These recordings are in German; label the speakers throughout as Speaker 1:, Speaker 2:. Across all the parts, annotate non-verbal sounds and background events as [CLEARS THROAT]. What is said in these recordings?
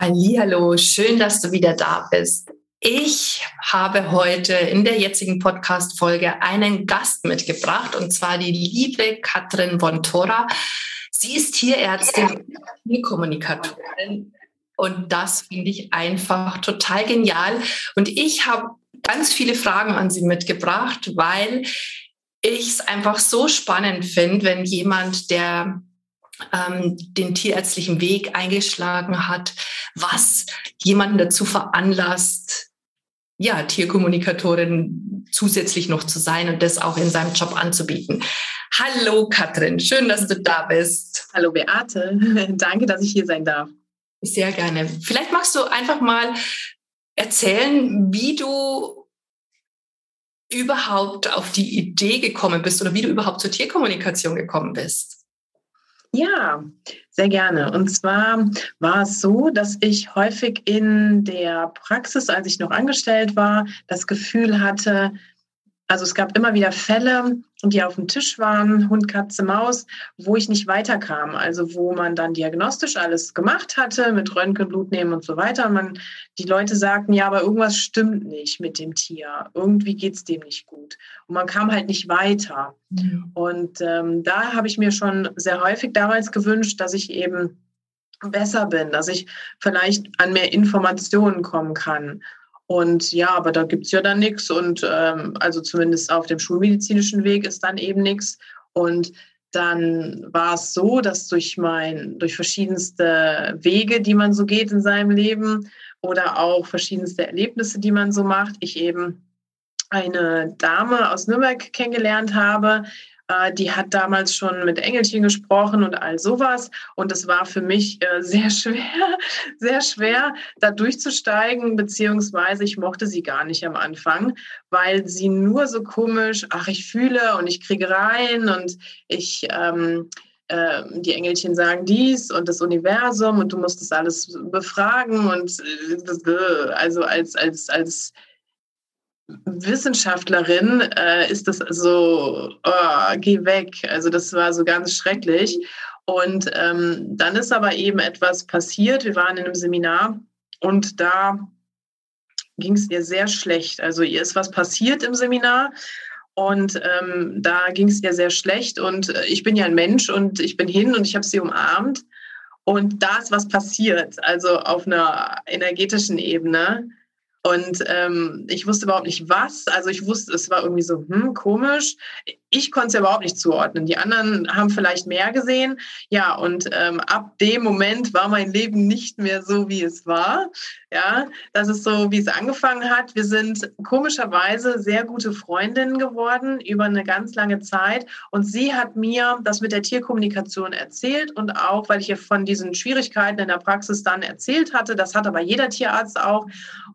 Speaker 1: Hallo, schön, dass du wieder da bist. Ich habe heute in der jetzigen Podcast-Folge einen Gast mitgebracht und zwar die liebe Katrin Vontora. Sie ist Tierärztin und Kommunikatorin und das finde ich einfach total genial. Und ich habe ganz viele Fragen an sie mitgebracht, weil ich es einfach so spannend finde, wenn jemand, der ähm, den tierärztlichen Weg eingeschlagen hat, was jemanden dazu veranlasst, ja, Tierkommunikatorin zusätzlich noch zu sein und das auch in seinem Job anzubieten. Hallo Katrin, schön, dass du da bist.
Speaker 2: Hallo Beate, [LAUGHS] danke, dass ich hier sein darf.
Speaker 1: Sehr gerne. Vielleicht magst du einfach mal erzählen, wie du überhaupt auf die Idee gekommen bist oder wie du überhaupt zur Tierkommunikation gekommen bist.
Speaker 2: Ja, sehr gerne. Und zwar war es so, dass ich häufig in der Praxis, als ich noch angestellt war, das Gefühl hatte, also es gab immer wieder Fälle, die auf dem Tisch waren, Hund, Katze, Maus, wo ich nicht weiterkam. Also wo man dann diagnostisch alles gemacht hatte, mit Röntgen, Blut nehmen und so weiter. Und man, die Leute sagten, ja, aber irgendwas stimmt nicht mit dem Tier. Irgendwie geht es dem nicht gut. Und man kam halt nicht weiter. Mhm. Und ähm, da habe ich mir schon sehr häufig damals gewünscht, dass ich eben besser bin, dass ich vielleicht an mehr Informationen kommen kann. Und ja, aber da gibt es ja dann nichts. Und ähm, also zumindest auf dem schulmedizinischen Weg ist dann eben nichts. Und dann war es so, dass durch mein, durch verschiedenste Wege, die man so geht in seinem Leben oder auch verschiedenste Erlebnisse, die man so macht, ich eben eine Dame aus Nürnberg kennengelernt habe, äh, die hat damals schon mit Engelchen gesprochen und all sowas. Und es war für mich äh, [LAUGHS] sehr schwer, sehr schwer, da durchzusteigen, beziehungsweise ich mochte sie gar nicht am Anfang, weil sie nur so komisch, ach, ich fühle und ich kriege rein und ich, ähm, äh, die Engelchen sagen dies und das Universum und du musst das alles befragen und also als, als, als Wissenschaftlerin äh, ist das so, oh, geh weg. Also das war so ganz schrecklich. Und ähm, dann ist aber eben etwas passiert. Wir waren in einem Seminar und da ging es ihr sehr schlecht. Also ihr ist was passiert im Seminar und ähm, da ging es ihr sehr schlecht. Und äh, ich bin ja ein Mensch und ich bin hin und ich habe sie umarmt. Und da ist was passiert, also auf einer energetischen Ebene. Und ähm, ich wusste überhaupt nicht was. Also ich wusste, es war irgendwie so, hm, komisch. Ich konnte es ja überhaupt nicht zuordnen. Die anderen haben vielleicht mehr gesehen. Ja, und ähm, ab dem Moment war mein Leben nicht mehr so, wie es war. Ja, das ist so, wie es angefangen hat. Wir sind komischerweise sehr gute Freundinnen geworden über eine ganz lange Zeit. Und sie hat mir das mit der Tierkommunikation erzählt und auch, weil ich ihr von diesen Schwierigkeiten in der Praxis dann erzählt hatte. Das hat aber jeder Tierarzt auch.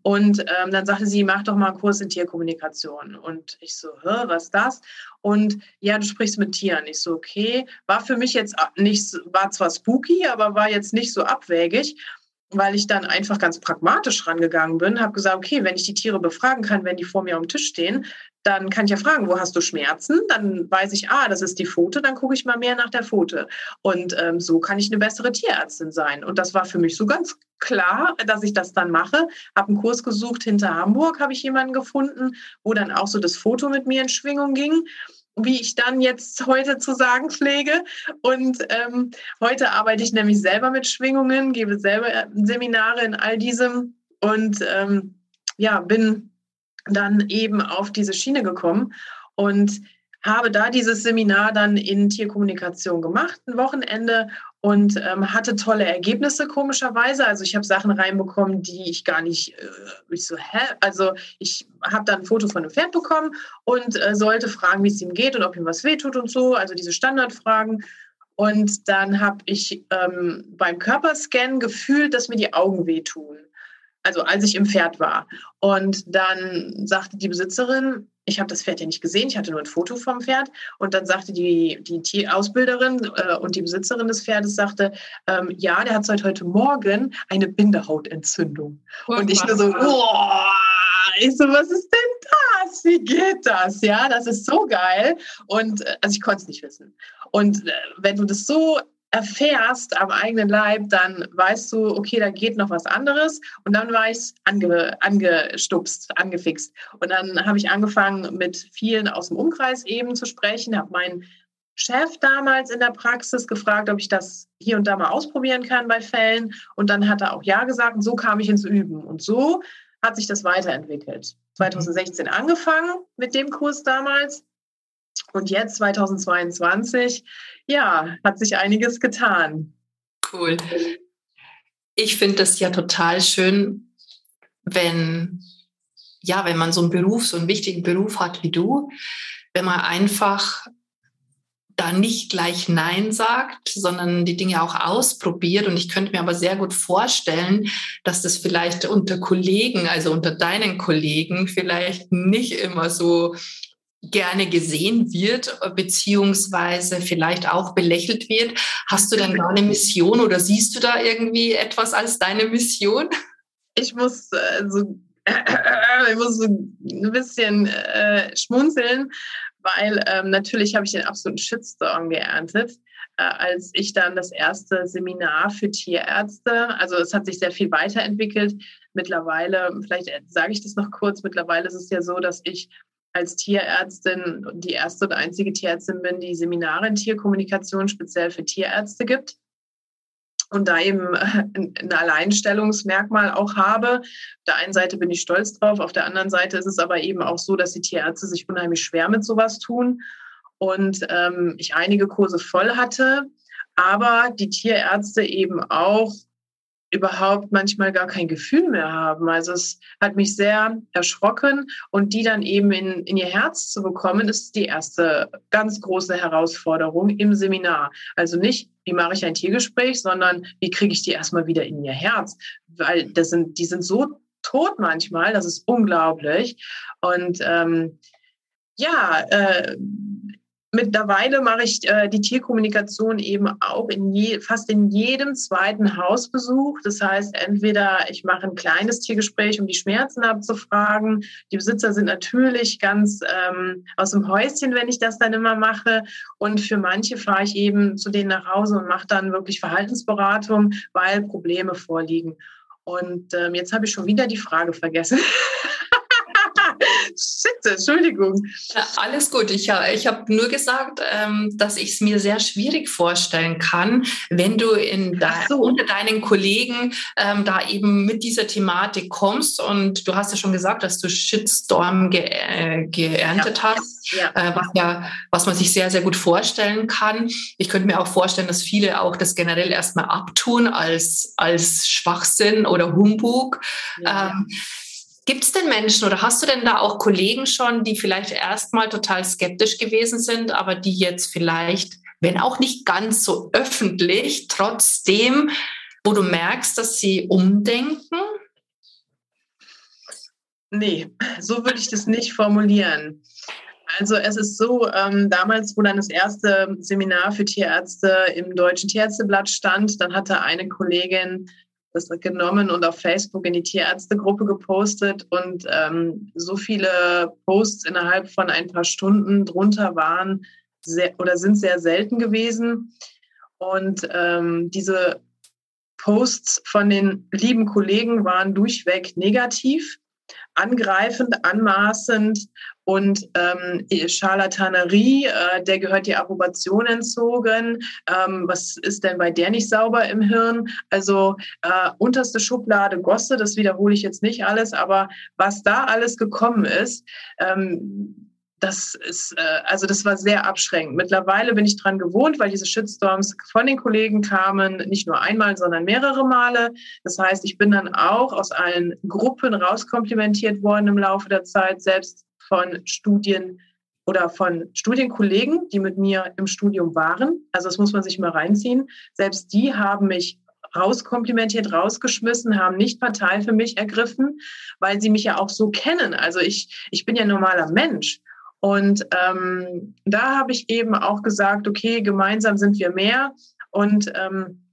Speaker 2: Und ähm, dann sagte sie, mach doch mal einen Kurs in Tierkommunikation. Und ich so, was ist das? Und ja, du sprichst mit Tieren. Ich so, okay. War für mich jetzt nicht, war zwar spooky, aber war jetzt nicht so abwägig weil ich dann einfach ganz pragmatisch rangegangen bin, habe gesagt, okay, wenn ich die Tiere befragen kann, wenn die vor mir am Tisch stehen, dann kann ich ja fragen, wo hast du Schmerzen? Dann weiß ich, ah, das ist die Pfote, dann gucke ich mal mehr nach der Pfote. Und ähm, so kann ich eine bessere Tierärztin sein. Und das war für mich so ganz klar, dass ich das dann mache. Habe einen Kurs gesucht hinter Hamburg, habe ich jemanden gefunden, wo dann auch so das Foto mit mir in Schwingung ging wie ich dann jetzt heute zu sagen pflege. Und ähm, heute arbeite ich nämlich selber mit Schwingungen, gebe selber äh, Seminare in all diesem und ähm, ja, bin dann eben auf diese Schiene gekommen und habe da dieses Seminar dann in Tierkommunikation gemacht, ein Wochenende und ähm, hatte tolle Ergebnisse komischerweise. Also ich habe Sachen reinbekommen, die ich gar nicht, äh, ich so, hä? Also ich habe dann ein Foto von einem Pferd bekommen und äh, sollte fragen, wie es ihm geht und ob ihm was wehtut und so, also diese Standardfragen. Und dann habe ich ähm, beim Körperscan gefühlt, dass mir die Augen wehtun. Also als ich im Pferd war. Und dann sagte die Besitzerin, ich habe das Pferd ja nicht gesehen, ich hatte nur ein Foto vom Pferd. Und dann sagte die, die Ausbilderin äh, und die Besitzerin des Pferdes, sagte, ähm, ja, der hat seit heute Morgen eine Bindehautentzündung. Oh, und ich nur so, boah, ich so, was ist denn das? Wie geht das? Ja, das ist so geil. Und äh, also ich konnte es nicht wissen. Und äh, wenn du das so erfährst am eigenen Leib, dann weißt du, okay, da geht noch was anderes. Und dann war ich ange, angestupst, angefixt. Und dann habe ich angefangen, mit vielen aus dem Umkreis eben zu sprechen, habe meinen Chef damals in der Praxis gefragt, ob ich das hier und da mal ausprobieren kann bei Fällen. Und dann hat er auch Ja gesagt. Und so kam ich ins Üben. Und so hat sich das weiterentwickelt. 2016 mhm. angefangen mit dem Kurs damals und jetzt 2022, ja, hat sich einiges getan.
Speaker 1: Cool. Ich finde das ja total schön, wenn, ja, wenn man so einen Beruf, so einen wichtigen Beruf hat wie du, wenn man einfach da nicht gleich Nein sagt, sondern die Dinge auch ausprobiert. Und ich könnte mir aber sehr gut vorstellen, dass das vielleicht unter Kollegen, also unter deinen Kollegen, vielleicht nicht immer so gerne gesehen wird, beziehungsweise vielleicht auch belächelt wird. Hast du denn da eine Mission oder siehst du da irgendwie etwas als deine Mission?
Speaker 2: Ich muss also [CLEARS THROAT] ich muss so ein bisschen äh, schmunzeln, weil ähm, natürlich habe ich den absoluten Shitstorm geerntet, äh, als ich dann das erste Seminar für Tierärzte, also es hat sich sehr viel weiterentwickelt. Mittlerweile, vielleicht sage ich das noch kurz, mittlerweile ist es ja so, dass ich als Tierärztin die erste und einzige Tierärztin bin, die Seminare in Tierkommunikation speziell für Tierärzte gibt und da eben äh, ein Alleinstellungsmerkmal auch habe. Auf der einen Seite bin ich stolz drauf, auf der anderen Seite ist es aber eben auch so, dass die Tierärzte sich unheimlich schwer mit sowas tun und ähm, ich einige Kurse voll hatte, aber die Tierärzte eben auch überhaupt manchmal gar kein Gefühl mehr haben. Also es hat mich sehr erschrocken und die dann eben in, in ihr Herz zu bekommen, ist die erste ganz große Herausforderung im Seminar. Also nicht, wie mache ich ein Tiergespräch, sondern wie kriege ich die erstmal wieder in ihr Herz? Weil das sind, die sind so tot manchmal, das ist unglaublich. Und ähm, ja, äh, Mittlerweile mache ich äh, die Tierkommunikation eben auch in je, fast in jedem zweiten Hausbesuch. Das heißt, entweder ich mache ein kleines Tiergespräch, um die Schmerzen abzufragen. Die Besitzer sind natürlich ganz ähm, aus dem Häuschen, wenn ich das dann immer mache. Und für manche fahre ich eben zu denen nach Hause und mache dann wirklich Verhaltensberatung, weil Probleme vorliegen. Und ähm, jetzt habe ich schon wieder die Frage vergessen. [LAUGHS] Shit, Entschuldigung.
Speaker 1: Alles gut. Ich, ich habe nur gesagt, ähm, dass ich es mir sehr schwierig vorstellen kann, wenn du in de so. unter deinen Kollegen ähm, da eben mit dieser Thematik kommst. Und du hast ja schon gesagt, dass du Shitstorm ge äh, geerntet ja. hast, ja. Äh, was, ja, was man sich sehr, sehr gut vorstellen kann. Ich könnte mir auch vorstellen, dass viele auch das generell erstmal abtun als, als Schwachsinn oder Humbug. Ja. Ähm, Gibt es denn Menschen oder hast du denn da auch Kollegen schon, die vielleicht erstmal total skeptisch gewesen sind, aber die jetzt vielleicht, wenn auch nicht ganz so öffentlich, trotzdem, wo du merkst, dass sie umdenken?
Speaker 2: Nee, so würde ich das nicht formulieren. Also es ist so, ähm, damals, wo dann das erste Seminar für Tierärzte im Deutschen Tierärzteblatt stand, dann hatte eine Kollegin das genommen und auf Facebook in die Tierärztegruppe gepostet und ähm, so viele Posts innerhalb von ein paar Stunden drunter waren sehr, oder sind sehr selten gewesen. Und ähm, diese Posts von den lieben Kollegen waren durchweg negativ angreifend, anmaßend und ähm, Charlatanerie, äh, der gehört die Approbation entzogen. Ähm, was ist denn bei der nicht sauber im Hirn? Also äh, unterste Schublade Gosse, das wiederhole ich jetzt nicht alles, aber was da alles gekommen ist, ähm, das ist, äh, also das war sehr abschränkend. Mittlerweile bin ich dran gewohnt, weil diese Shitstorms von den Kollegen kamen, nicht nur einmal, sondern mehrere Male. Das heißt, ich bin dann auch aus allen Gruppen rauskomplimentiert worden im Laufe der Zeit, selbst von Studien oder von Studienkollegen, die mit mir im Studium waren. Also das muss man sich mal reinziehen. Selbst die haben mich rauskomplimentiert, rausgeschmissen, haben nicht Partei für mich ergriffen, weil sie mich ja auch so kennen. Also ich, ich bin ja normaler Mensch. Und ähm, da habe ich eben auch gesagt, okay, gemeinsam sind wir mehr. Und ähm,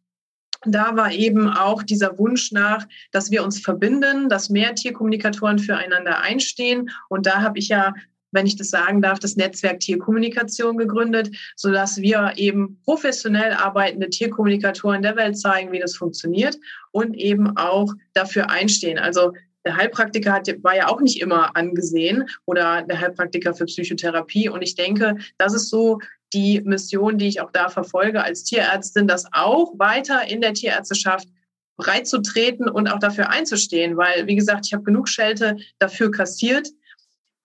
Speaker 2: da war eben auch dieser Wunsch nach, dass wir uns verbinden, dass mehr Tierkommunikatoren füreinander einstehen. Und da habe ich ja, wenn ich das sagen darf, das Netzwerk Tierkommunikation gegründet, sodass wir eben professionell arbeitende Tierkommunikatoren der Welt zeigen, wie das funktioniert und eben auch dafür einstehen. Also der Heilpraktiker hat, war ja auch nicht immer angesehen oder der Heilpraktiker für Psychotherapie. Und ich denke, das ist so die Mission, die ich auch da verfolge als Tierärztin, das auch weiter in der Tierärzteschaft breitzutreten und auch dafür einzustehen, weil, wie gesagt, ich habe genug Schelte dafür kassiert.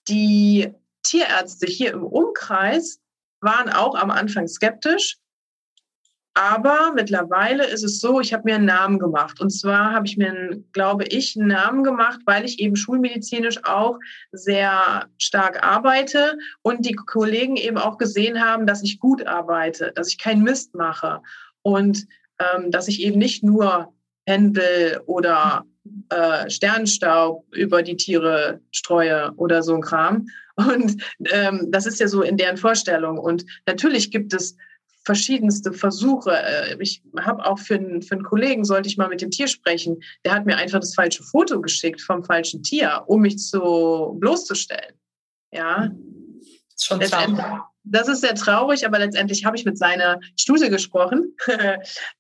Speaker 2: Die Tierärzte hier im Umkreis waren auch am Anfang skeptisch, aber mittlerweile ist es so, ich habe mir einen Namen gemacht. Und zwar habe ich mir, einen, glaube ich, einen Namen gemacht, weil ich eben schulmedizinisch auch sehr stark arbeite und die Kollegen eben auch gesehen haben, dass ich gut arbeite, dass ich keinen Mist mache und ähm, dass ich eben nicht nur Händel oder äh, Sternstaub über die Tiere streue oder so ein Kram. Und ähm, das ist ja so in deren Vorstellung. Und natürlich gibt es verschiedenste Versuche. Äh, ich habe auch für einen, für einen Kollegen, sollte ich mal mit dem Tier sprechen, der hat mir einfach das falsche Foto geschickt vom falschen Tier, um mich zu bloßzustellen. Ja. Das ist schon traurig. Das ist sehr traurig, aber letztendlich habe ich mit seiner Studie gesprochen. [LAUGHS]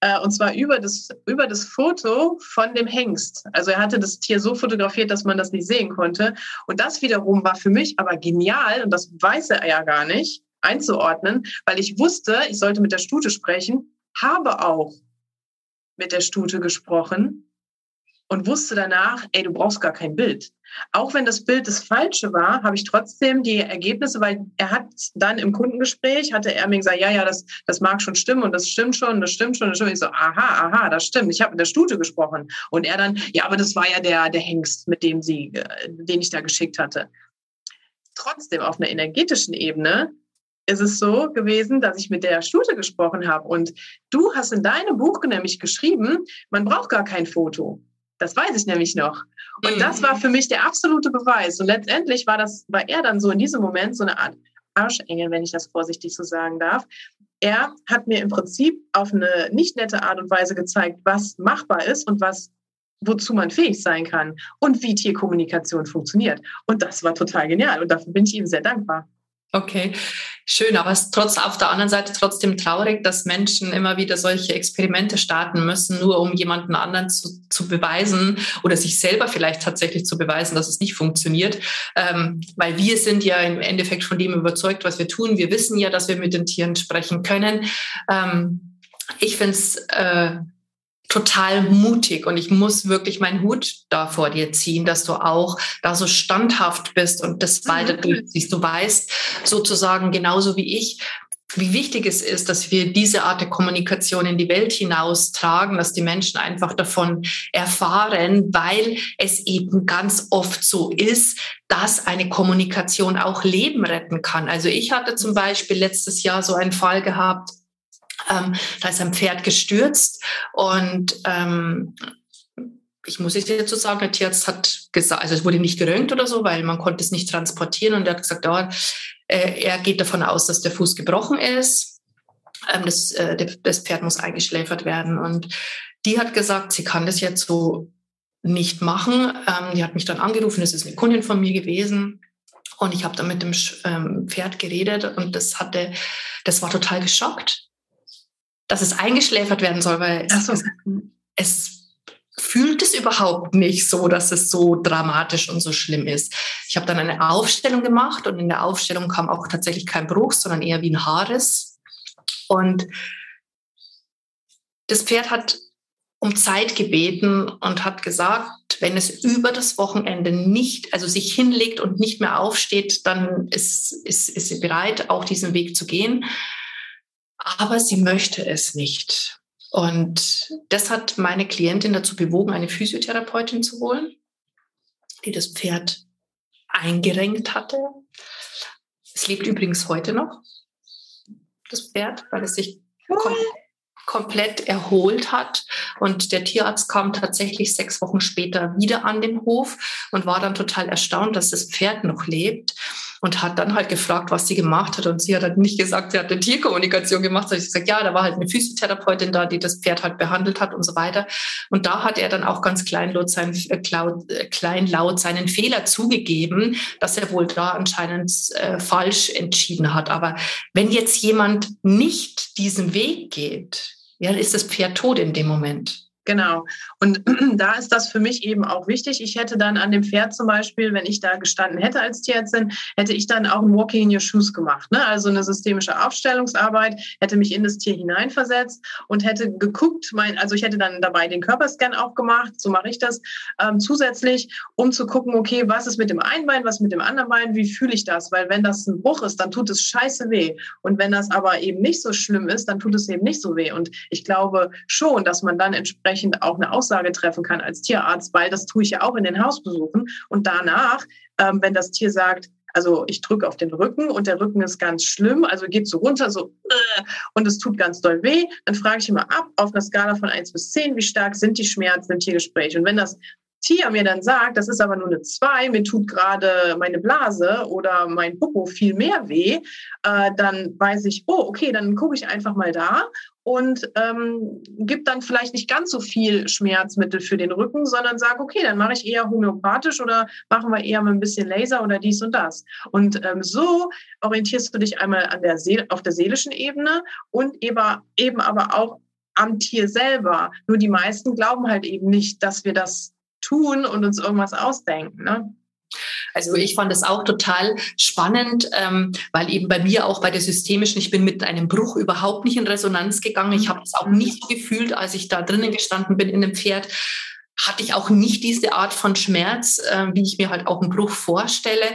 Speaker 2: Äh, und zwar über das, über das Foto von dem Hengst. Also er hatte das Tier so fotografiert, dass man das nicht sehen konnte. Und das wiederum war für mich aber genial, und das weiß er ja gar nicht, einzuordnen, weil ich wusste, ich sollte mit der Stute sprechen, habe auch mit der Stute gesprochen und wusste danach, ey, du brauchst gar kein Bild. Auch wenn das Bild das falsche war, habe ich trotzdem die Ergebnisse, weil er hat dann im Kundengespräch, hatte er mir gesagt, ja, ja, das, das mag schon stimmen und das stimmt schon, das stimmt schon. Das stimmt. Ich so, aha, aha, das stimmt. Ich habe mit der Stute gesprochen. Und er dann, ja, aber das war ja der, der Hengst, mit dem sie, äh, den ich da geschickt hatte. Trotzdem auf einer energetischen Ebene ist es so gewesen, dass ich mit der Stute gesprochen habe. Und du hast in deinem Buch nämlich geschrieben, man braucht gar kein Foto. Das weiß ich nämlich noch. Und das war für mich der absolute Beweis. Und letztendlich war das, war er dann so in diesem Moment so eine Art Arschengel, wenn ich das vorsichtig so sagen darf. Er hat mir im Prinzip auf eine nicht nette Art und Weise gezeigt, was machbar ist und was wozu man fähig sein kann und wie Tierkommunikation funktioniert. Und das war total genial und dafür bin ich ihm sehr dankbar.
Speaker 1: Okay, schön, aber es ist trotz auf der anderen Seite trotzdem traurig, dass Menschen immer wieder solche Experimente starten müssen, nur um jemanden anderen zu, zu beweisen oder sich selber vielleicht tatsächlich zu beweisen, dass es nicht funktioniert. Ähm, weil wir sind ja im Endeffekt von dem überzeugt, was wir tun. Wir wissen ja, dass wir mit den Tieren sprechen können. Ähm, ich finde es äh, total mutig und ich muss wirklich meinen Hut da vor dir ziehen, dass du auch da so standhaft bist und das weiter mhm. durchziehst. Du weißt sozusagen genauso wie ich, wie wichtig es ist, dass wir diese Art der Kommunikation in die Welt hinaustragen, dass die Menschen einfach davon erfahren, weil es eben ganz oft so ist, dass eine Kommunikation auch Leben retten kann. Also ich hatte zum Beispiel letztes Jahr so einen Fall gehabt, ähm, da ist ein Pferd gestürzt und ähm, ich muss es jetzt so sagen, der Tierarzt hat gesagt, also es wurde nicht gerönt oder so, weil man konnte es nicht transportieren und er hat gesagt, oh, äh, er geht davon aus, dass der Fuß gebrochen ist. Ähm, das, äh, das Pferd muss eingeschläfert werden und die hat gesagt, sie kann das jetzt so nicht machen. Ähm, die hat mich dann angerufen, das ist eine Kundin von mir gewesen. Und ich habe dann mit dem ähm, Pferd geredet und das hatte, das war total geschockt dass es eingeschläfert werden soll, weil so. es, es fühlt es überhaupt nicht so, dass es so dramatisch und so schlimm ist. Ich habe dann eine Aufstellung gemacht und in der Aufstellung kam auch tatsächlich kein Bruch, sondern eher wie ein Haares. Und das Pferd hat um Zeit gebeten und hat gesagt, wenn es über das Wochenende nicht, also sich hinlegt und nicht mehr aufsteht, dann ist, ist, ist sie bereit, auch diesen Weg zu gehen aber sie möchte es nicht. Und das hat meine Klientin dazu bewogen, eine Physiotherapeutin zu holen, die das Pferd eingerenkt hatte. Es lebt übrigens heute noch, das Pferd, weil es sich kom komplett erholt hat. Und der Tierarzt kam tatsächlich sechs Wochen später wieder an den Hof und war dann total erstaunt, dass das Pferd noch lebt und hat dann halt gefragt, was sie gemacht hat. Und sie hat halt nicht gesagt, sie hat eine Tierkommunikation gemacht, sondern hat gesagt, ja, da war halt eine Physiotherapeutin da, die das Pferd halt behandelt hat und so weiter. Und da hat er dann auch ganz kleinlaut, sein, äh, äh, kleinlaut seinen Fehler zugegeben, dass er wohl da anscheinend äh, falsch entschieden hat. Aber wenn jetzt jemand nicht diesen Weg geht, ja, ist das Pferd tot in dem Moment.
Speaker 2: Genau. Und [CLEARS THROAT] da ist das für mich eben auch wichtig. Ich hätte dann an dem Pferd zum Beispiel, wenn ich da gestanden hätte als Tierärztin, hätte ich dann auch ein Walking in your shoes gemacht. Ne? Also eine systemische Aufstellungsarbeit, hätte mich in das Tier hineinversetzt und hätte geguckt, mein, also ich hätte dann dabei den Körperscan auch gemacht, so mache ich das ähm, zusätzlich, um zu gucken, okay, was ist mit dem einen Bein, was mit dem anderen Bein, wie fühle ich das? Weil wenn das ein Bruch ist, dann tut es scheiße weh. Und wenn das aber eben nicht so schlimm ist, dann tut es eben nicht so weh. Und ich glaube schon, dass man dann entsprechend entsprechend auch eine Aussage treffen kann als Tierarzt, weil das tue ich ja auch in den Hausbesuchen. Und danach, ähm, wenn das Tier sagt, also ich drücke auf den Rücken und der Rücken ist ganz schlimm, also geht so runter, so äh, und es tut ganz doll weh. Dann frage ich immer ab auf einer Skala von 1 bis 10, wie stark sind die Schmerzen im Tiergespräch. Und wenn das Tier mir dann sagt, das ist aber nur eine 2, mir tut gerade meine Blase oder mein Popo viel mehr weh, äh, dann weiß ich, oh, okay, dann gucke ich einfach mal da und ähm, gibt dann vielleicht nicht ganz so viel Schmerzmittel für den Rücken, sondern sage, okay, dann mache ich eher homöopathisch oder machen wir eher mit ein bisschen Laser oder dies und das. Und ähm, so orientierst du dich einmal an der Seel auf der seelischen Ebene und eben, eben aber auch am Tier selber. Nur die meisten glauben halt eben nicht, dass wir das tun und uns irgendwas ausdenken. Ne?
Speaker 1: Also ich fand es auch total spannend, ähm, weil eben bei mir auch bei der systemischen, ich bin mit einem Bruch überhaupt nicht in Resonanz gegangen. Ich habe es auch nicht so gefühlt, als ich da drinnen gestanden bin in dem Pferd hatte ich auch nicht diese Art von Schmerz, äh, wie ich mir halt auch einen Bruch vorstelle.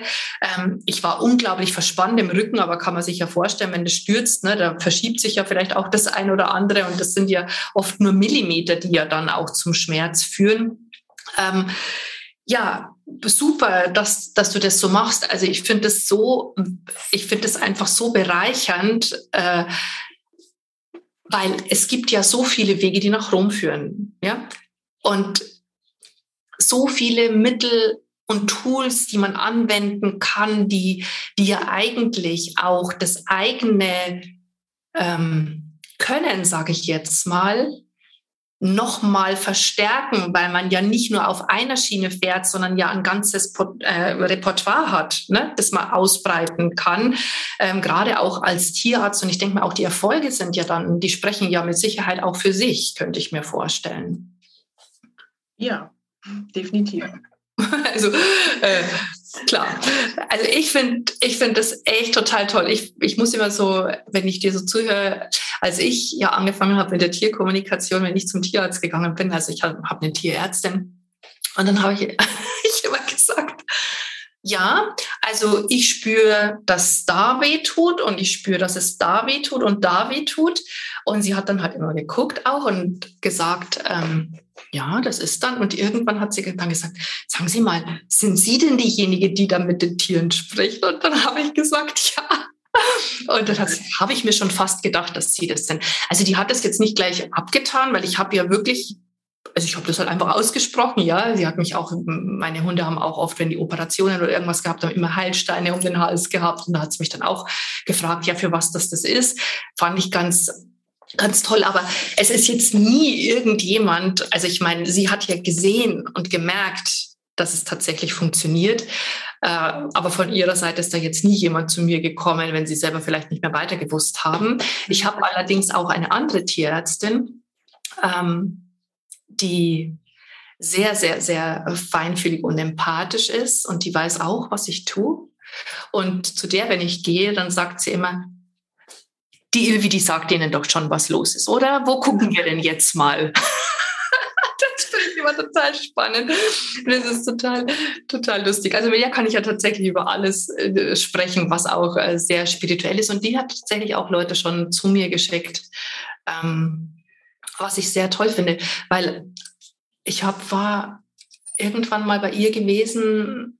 Speaker 1: Ähm, ich war unglaublich verspannt im Rücken, aber kann man sich ja vorstellen, wenn das stürzt, ne, da verschiebt sich ja vielleicht auch das ein oder andere und das sind ja oft nur Millimeter, die ja dann auch zum Schmerz führen. Ähm, ja, super, dass, dass du das so machst. Also ich finde es so, ich finde es einfach so bereichernd, äh, weil es gibt ja so viele Wege, die nach Rom führen, ja, und so viele Mittel und Tools, die man anwenden kann, die, die ja eigentlich auch das eigene ähm, Können, sage ich jetzt mal, nochmal verstärken, weil man ja nicht nur auf einer Schiene fährt, sondern ja ein ganzes äh, Repertoire hat, ne, das man ausbreiten kann, ähm, gerade auch als Tierarzt. Und ich denke mal, auch die Erfolge sind ja dann, die sprechen ja mit Sicherheit auch für sich, könnte ich mir vorstellen.
Speaker 2: Ja, definitiv. [LAUGHS]
Speaker 1: Also äh, klar. Also ich finde ich finde das echt total toll. Ich, ich muss immer so, wenn ich dir so zuhöre, als ich ja angefangen habe mit der Tierkommunikation, wenn ich zum Tierarzt gegangen bin, also ich habe hab eine Tierärztin und dann habe ich, [LAUGHS] ich immer gesagt, ja, also ich spüre, dass da weh tut und ich spüre, dass es da weh tut und da weh tut. Und sie hat dann halt immer geguckt auch und gesagt, ähm, ja, das ist dann. Und irgendwann hat sie dann gesagt, sagen Sie mal, sind Sie denn diejenige, die da mit den Tieren spricht? Und dann habe ich gesagt, [LAUGHS] ja. Und dann habe ich mir schon fast gedacht, dass sie das sind. Also die hat das jetzt nicht gleich abgetan, weil ich habe ja wirklich also ich habe das halt einfach ausgesprochen, ja. Sie hat mich auch, meine Hunde haben auch oft, wenn die Operationen oder irgendwas gehabt haben, immer Heilsteine um den Hals gehabt. Und da hat sie mich dann auch gefragt, ja, für was das das ist. Fand ich ganz ganz toll, aber es ist jetzt nie irgendjemand, also ich meine, sie hat ja gesehen und gemerkt, dass es tatsächlich funktioniert. Äh, aber von ihrer Seite ist da jetzt nie jemand zu mir gekommen, wenn sie selber vielleicht nicht mehr weiter gewusst haben. Ich habe allerdings auch eine andere Tierärztin, ähm, die sehr, sehr, sehr feinfühlig und empathisch ist und die weiß auch, was ich tue. Und zu der, wenn ich gehe, dann sagt sie immer, die Ilvi, die sagt denen doch schon, was los ist, oder? Wo gucken wir denn jetzt mal? [LAUGHS] das finde ich immer total spannend. Das ist total, total lustig. Also mit der kann ich ja tatsächlich über alles äh, sprechen, was auch äh, sehr spirituell ist. Und die hat tatsächlich auch Leute schon zu mir geschickt, ähm, was ich sehr toll finde, weil ich hab, war irgendwann mal bei ihr gewesen,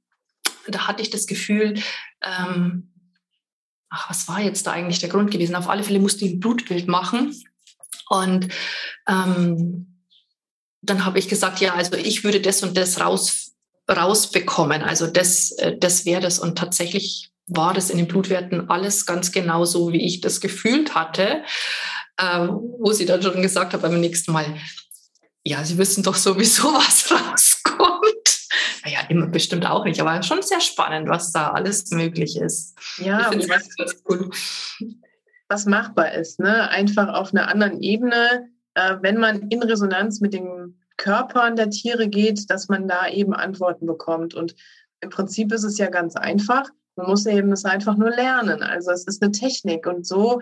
Speaker 1: da hatte ich das Gefühl, ähm, ach, was war jetzt da eigentlich der Grund gewesen? Auf alle Fälle musste ich ein Blutbild machen. Und ähm, dann habe ich gesagt, ja, also ich würde das und das raus, rausbekommen. Also das, äh, das wäre das. Und tatsächlich war das in den Blutwerten alles ganz genau so, wie ich das gefühlt hatte, äh, wo sie dann schon gesagt hat beim nächsten Mal, ja, Sie wissen doch sowieso, [LAUGHS] was rauskommt. Immer bestimmt auch nicht, aber schon sehr spannend, was da alles möglich ist.
Speaker 2: Ja,
Speaker 1: ich
Speaker 2: was, ganz cool. was machbar ist, ne? einfach auf einer anderen Ebene, äh, wenn man in Resonanz mit den Körpern der Tiere geht, dass man da eben Antworten bekommt. Und im Prinzip ist es ja ganz einfach. Man muss eben es einfach nur lernen. Also es ist eine Technik und so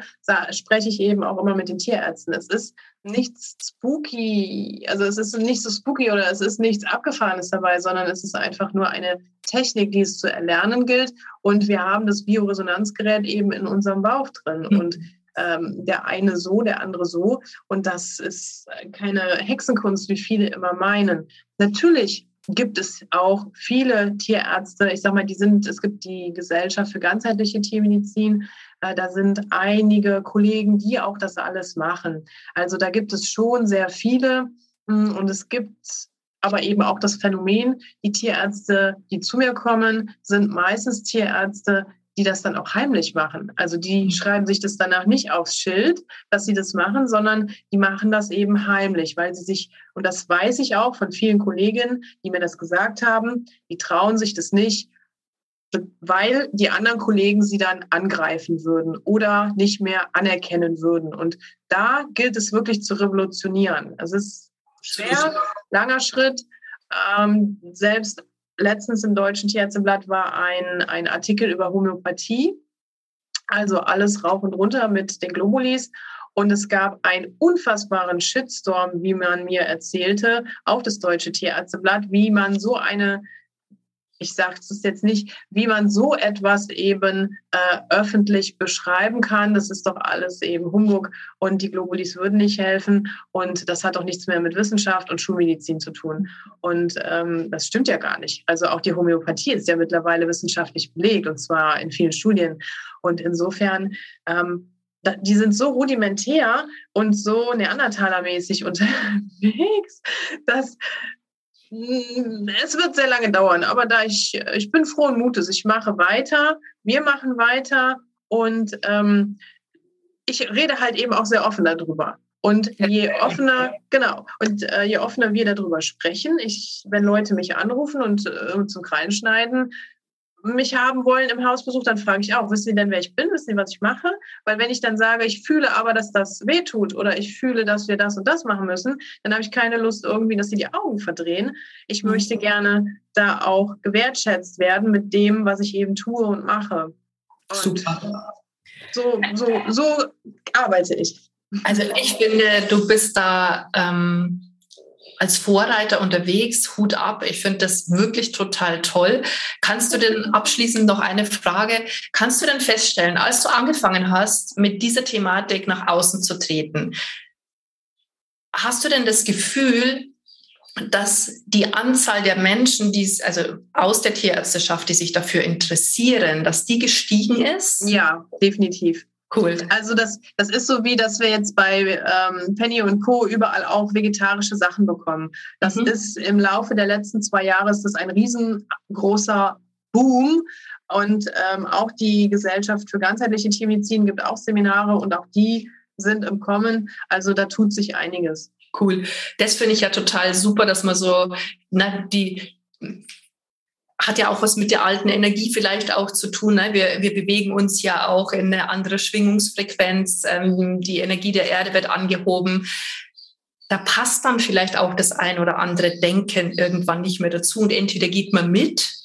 Speaker 2: spreche ich eben auch immer mit den Tierärzten. Es ist nichts spooky, also es ist nicht so spooky oder es ist nichts Abgefahrenes dabei, sondern es ist einfach nur eine Technik, die es zu erlernen gilt. Und wir haben das Bioresonanzgerät eben in unserem Bauch drin. Mhm. Und ähm, der eine so, der andere so. Und das ist keine Hexenkunst, wie viele immer meinen. Natürlich gibt es auch viele Tierärzte, ich sage mal, die sind, es gibt die Gesellschaft für ganzheitliche Tiermedizin, äh, da sind einige Kollegen, die auch das alles machen. Also da gibt es schon sehr viele. Hm, und es gibt aber eben auch das Phänomen, die Tierärzte, die zu mir kommen, sind meistens Tierärzte, die das dann auch heimlich machen. Also die mhm. schreiben sich das danach nicht aufs Schild, dass sie das machen, sondern die machen das eben heimlich, weil sie sich, und das weiß ich auch von vielen Kolleginnen, die mir das gesagt haben, die trauen sich das nicht, weil die anderen Kollegen sie dann angreifen würden oder nicht mehr anerkennen würden. Und da gilt es wirklich zu revolutionieren. Es ist schwer, langer Schritt. Ähm, selbst letztens im Deutschen Tierärzteblatt war ein, ein Artikel über Homöopathie, also alles rauf und runter mit den Globulis. Und es gab einen unfassbaren Shitstorm, wie man mir erzählte, auf das Deutsche Tierärzteblatt, wie man so eine ich sage es jetzt nicht, wie man so etwas eben äh, öffentlich beschreiben kann. Das ist doch alles eben Humbug und die Globulis würden nicht helfen und das hat doch nichts mehr mit Wissenschaft und Schulmedizin zu tun. Und ähm, das stimmt ja gar nicht. Also auch die Homöopathie ist ja mittlerweile wissenschaftlich belegt und zwar in vielen Studien. Und insofern ähm, die sind so rudimentär und so Neandertalermäßig [LAUGHS] unterwegs, dass es wird sehr lange dauern, aber da ich, ich bin frohen Mutes, ich mache weiter, wir machen weiter. Und ähm, ich rede halt eben auch sehr offen darüber. Und je offener, genau, und äh, je offener wir darüber sprechen, ich, wenn Leute mich anrufen und äh, zum Kreinschneiden, mich haben wollen im Hausbesuch, dann frage ich auch, wissen Sie denn, wer ich bin? Wissen Sie, was ich mache? Weil wenn ich dann sage, ich fühle aber, dass das weh tut oder ich fühle, dass wir das und das machen müssen, dann habe ich keine Lust irgendwie, dass sie die Augen verdrehen. Ich mhm. möchte gerne da auch gewertschätzt werden mit dem, was ich eben tue und mache. Und
Speaker 1: Super.
Speaker 2: So, so, so arbeite ich.
Speaker 1: Also ich finde, du bist da ähm, als Vorreiter unterwegs. Hut ab. Ich finde das wirklich total toll. Kannst du denn abschließend noch eine Frage? Kannst du denn feststellen, als du angefangen hast, mit dieser Thematik nach außen zu treten, hast du denn das Gefühl, dass die Anzahl der Menschen, die also aus der Tierärzteschaft, die sich dafür interessieren, dass die gestiegen ist?
Speaker 2: Ja, definitiv. Cool. Also das, das ist so wie, dass wir jetzt bei ähm, Penny und Co. überall auch vegetarische Sachen bekommen. Das mhm. ist im Laufe der letzten zwei Jahre ist das ein riesengroßer Boom. Und ähm, auch die Gesellschaft für ganzheitliche Tiermedizin gibt auch Seminare und auch die sind im Kommen. Also da tut sich einiges.
Speaker 1: Cool. Das finde ich ja total super, dass man so na, die hat ja auch was mit der alten Energie vielleicht auch zu tun. Ne? Wir, wir bewegen uns ja auch in eine andere Schwingungsfrequenz. Ähm, die Energie der Erde wird angehoben. Da passt dann vielleicht auch das ein oder andere Denken irgendwann nicht mehr dazu. Und entweder geht man mit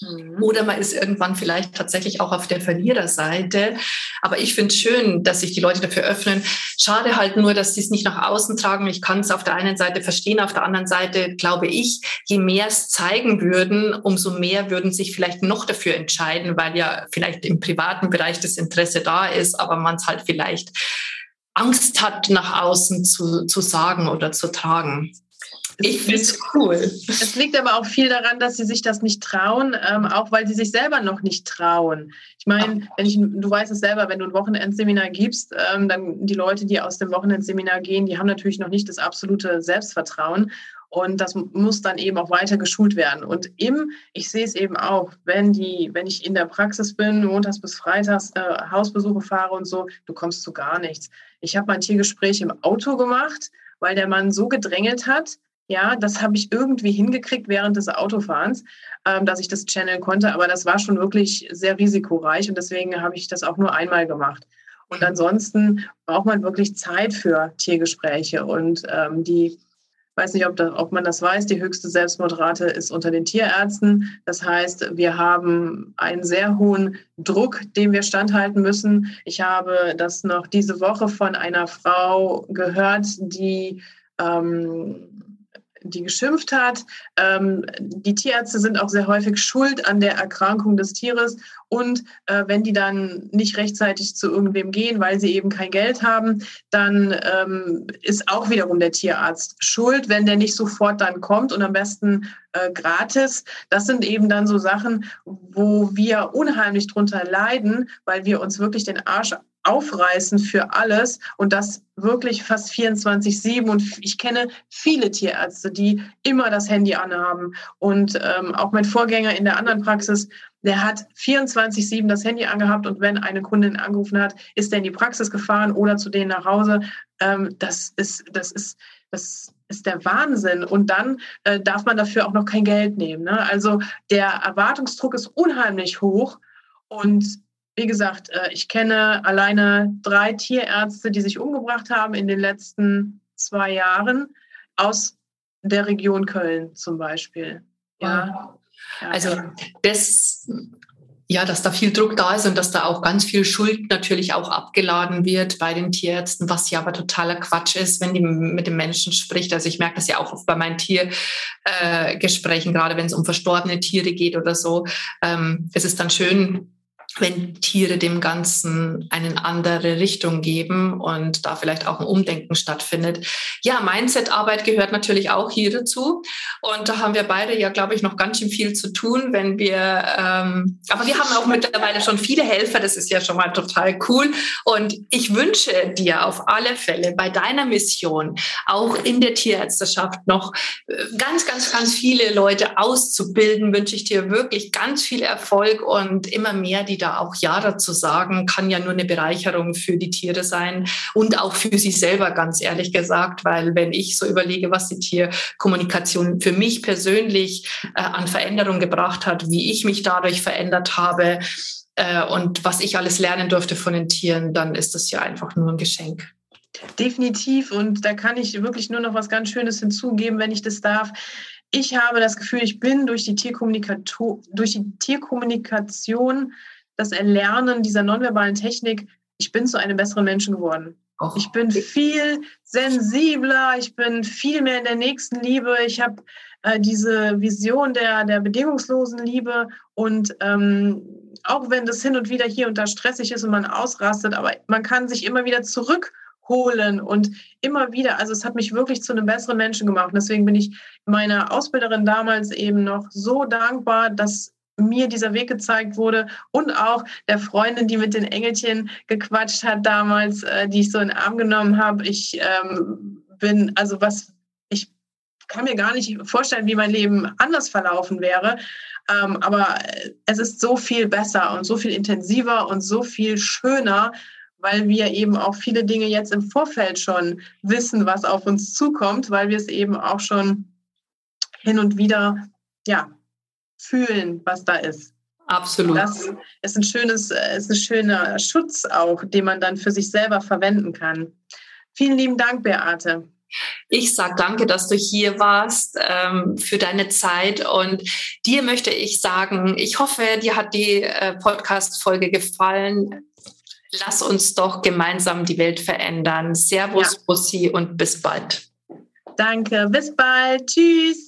Speaker 1: Mhm. Oder man ist irgendwann vielleicht tatsächlich auch auf der Verliererseite. Aber ich finde es schön, dass sich die Leute dafür öffnen. Schade halt nur, dass sie es nicht nach außen tragen. Ich kann es auf der einen Seite verstehen, auf der anderen Seite glaube ich, je mehr es zeigen würden, umso mehr würden sich vielleicht noch dafür entscheiden, weil ja vielleicht im privaten Bereich das Interesse da ist, aber man es halt vielleicht Angst hat, nach außen zu, zu sagen oder zu tragen. Ich finde es cool.
Speaker 2: Es liegt aber auch viel daran, dass sie sich das nicht trauen, ähm, auch weil sie sich selber noch nicht trauen. Ich meine, du weißt es selber, wenn du ein Wochenendseminar gibst, ähm, dann die Leute, die aus dem Wochenendseminar gehen, die haben natürlich noch nicht das absolute Selbstvertrauen. Und das muss dann eben auch weiter geschult werden. Und im, ich sehe es eben auch, wenn die, wenn ich in der Praxis bin, montags bis freitags äh, Hausbesuche fahre und so, du kommst zu gar nichts. Ich habe mein Tiergespräch im Auto gemacht, weil der Mann so gedrängelt hat. Ja, das habe ich irgendwie hingekriegt während des Autofahrens, ähm, dass ich das channeln konnte. Aber das war schon wirklich sehr risikoreich und deswegen habe ich das auch nur einmal gemacht. Und ansonsten braucht man wirklich Zeit für Tiergespräche und ähm, die weiß nicht, ob, da, ob man das weiß, die höchste Selbstmordrate ist unter den Tierärzten. Das heißt, wir haben einen sehr hohen Druck, dem wir standhalten müssen. Ich habe das noch diese Woche von einer Frau gehört, die ähm, die geschimpft hat. Ähm, die Tierärzte sind auch sehr häufig schuld an der Erkrankung des Tieres. Und äh, wenn die dann nicht rechtzeitig zu irgendwem gehen, weil sie eben kein Geld haben, dann ähm, ist auch wiederum der Tierarzt schuld, wenn der nicht sofort dann kommt und am besten äh, gratis. Das sind eben dann so Sachen, wo wir unheimlich drunter leiden, weil wir uns wirklich den Arsch aufreißen für alles und das wirklich fast 24-7. Und ich kenne viele Tierärzte, die immer das Handy anhaben. Und ähm, auch mein Vorgänger in der anderen Praxis, der hat 24-7 das Handy angehabt und wenn eine Kundin angerufen hat, ist er in die Praxis gefahren oder zu denen nach Hause. Ähm, das ist, das ist, das ist der Wahnsinn. Und dann äh, darf man dafür auch noch kein Geld nehmen. Ne? Also der Erwartungsdruck ist unheimlich hoch. Und wie gesagt, äh, ich kenne alleine drei Tierärzte, die sich umgebracht haben in den letzten zwei Jahren aus der Region Köln zum Beispiel.
Speaker 1: Ja. Also das, ja, dass da viel Druck da ist und dass da auch ganz viel Schuld natürlich auch abgeladen wird bei den Tierärzten, was ja aber totaler Quatsch ist, wenn die mit dem Menschen spricht. Also ich merke das ja auch oft bei meinen Tiergesprächen, äh, gerade wenn es um verstorbene Tiere geht oder so. Ähm, es ist dann schön, wenn Tiere dem Ganzen eine andere Richtung geben und da vielleicht auch ein Umdenken stattfindet. Ja, Mindset-Arbeit gehört natürlich auch hier dazu. Und da haben wir beide ja, glaube ich, noch ganz schön viel zu tun, wenn wir, ähm, aber wir haben auch mittlerweile schon viele Helfer, das ist ja schon mal total cool. Und ich wünsche dir auf alle Fälle bei deiner Mission, auch in der Tierärzteschaft noch äh, ganz, ganz, ganz viele Leute auszubilden, wünsche ich dir wirklich ganz viel Erfolg und immer mehr, die da da auch Ja dazu sagen, kann ja nur eine Bereicherung für die Tiere sein und auch für sie selber, ganz ehrlich gesagt, weil wenn ich so überlege, was die Tierkommunikation für mich persönlich äh, an Veränderung gebracht hat, wie ich mich dadurch verändert habe äh, und was ich alles lernen durfte von den Tieren, dann ist das ja einfach nur ein Geschenk.
Speaker 2: Definitiv. Und da kann ich wirklich nur noch was ganz Schönes hinzugeben, wenn ich das darf. Ich habe das Gefühl, ich bin durch die, durch die Tierkommunikation das Erlernen dieser nonverbalen Technik, ich bin zu einem besseren Menschen geworden. Oh. Ich bin viel sensibler, ich bin viel mehr in der nächsten Liebe. Ich habe äh, diese Vision der, der bedingungslosen Liebe und ähm, auch wenn das hin und wieder hier und da stressig ist und man ausrastet, aber man kann sich immer wieder zurückholen und immer wieder, also es hat mich wirklich zu einem besseren Menschen gemacht. Und deswegen bin ich meiner Ausbilderin damals eben noch so dankbar, dass mir dieser Weg gezeigt wurde und auch der Freundin, die mit den Engelchen gequatscht hat damals, äh, die ich so in den Arm genommen habe. Ich ähm, bin, also was, ich kann mir gar nicht vorstellen, wie mein Leben anders verlaufen wäre. Ähm, aber es ist so viel besser und so viel intensiver und so viel schöner, weil wir eben auch viele Dinge jetzt im Vorfeld schon wissen, was auf uns zukommt, weil wir es eben auch schon hin und wieder ja, fühlen, was da ist.
Speaker 1: Absolut.
Speaker 2: Das ist ein schönes, äh, ist ein schöner Schutz auch, den man dann für sich selber verwenden kann. Vielen lieben Dank, Beate.
Speaker 1: Ich sage danke, dass du hier warst ähm, für deine Zeit und dir möchte ich sagen, ich hoffe, dir hat die äh, Podcast-Folge gefallen. Lass uns doch gemeinsam die Welt verändern. Servus, ja. Bussi und bis bald.
Speaker 2: Danke, bis bald. Tschüss.